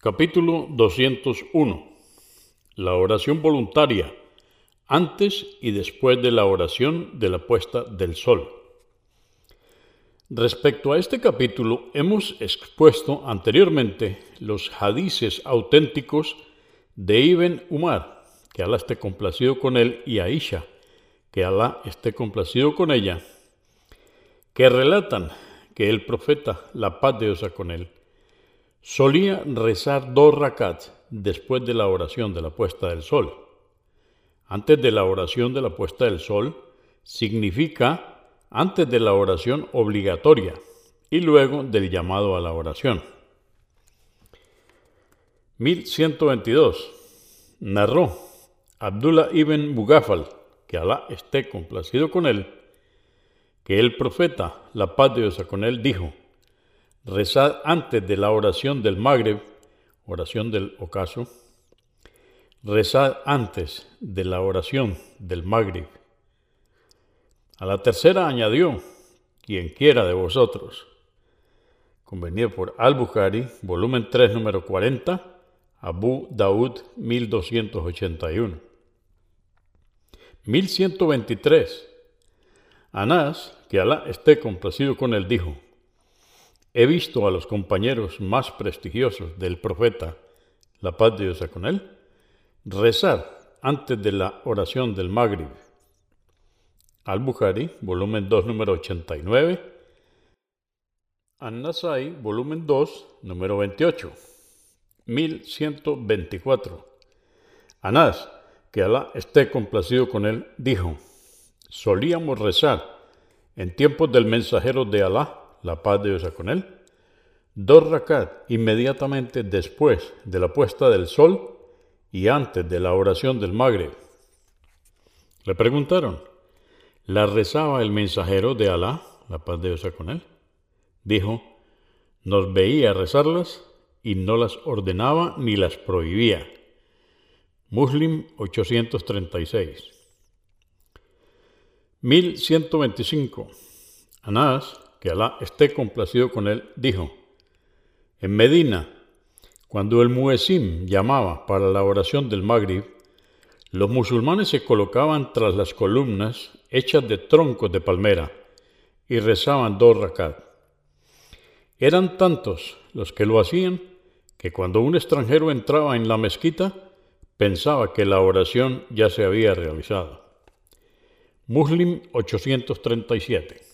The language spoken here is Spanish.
Capítulo 201. La oración voluntaria antes y después de la oración de la puesta del sol. Respecto a este capítulo, hemos expuesto anteriormente los hadices auténticos de Ibn Umar, que Alá esté complacido con él, y Aisha, que Alá esté complacido con ella, que relatan que el profeta, la paz de Dios con él, solía rezar dos rakats después de la oración de la puesta del sol. Antes de la oración de la puesta del sol significa antes de la oración obligatoria y luego del llamado a la oración. 1122. Narró Abdullah ibn Bugafal, que Alá esté complacido con él, que el profeta, la paz de Dios con él, dijo, rezad antes de la oración del Magreb, oración del ocaso, rezad antes de la oración del Magreb a la tercera añadió, quien quiera de vosotros. Convenido por Al-Bukhari, volumen 3, número 40, Abu Daud 1281. 1123. Anás, que Alá esté complacido con él, dijo, He visto a los compañeros más prestigiosos del profeta, la paz de Dios con él, rezar antes de la oración del Maghrib al-Bukhari, volumen 2, número 89. An-Nasai, volumen 2, número 28. 1124. Anás, que Alá esté complacido con él, dijo, solíamos rezar en tiempos del mensajero de Alá, la paz de Dios con él, dos rakat inmediatamente después de la puesta del sol y antes de la oración del Maghreb. Le preguntaron, la rezaba el mensajero de Alá, la paz de Dios con él. Dijo, nos veía rezarlas y no las ordenaba ni las prohibía. Muslim 836. 1125. Anás, que Alá esté complacido con él, dijo, en Medina, cuando el muezzin llamaba para la oración del Maghrib, los musulmanes se colocaban tras las columnas hechas de troncos de palmera y rezaban dos rakat. Eran tantos los que lo hacían que cuando un extranjero entraba en la mezquita pensaba que la oración ya se había realizado. Muslim 837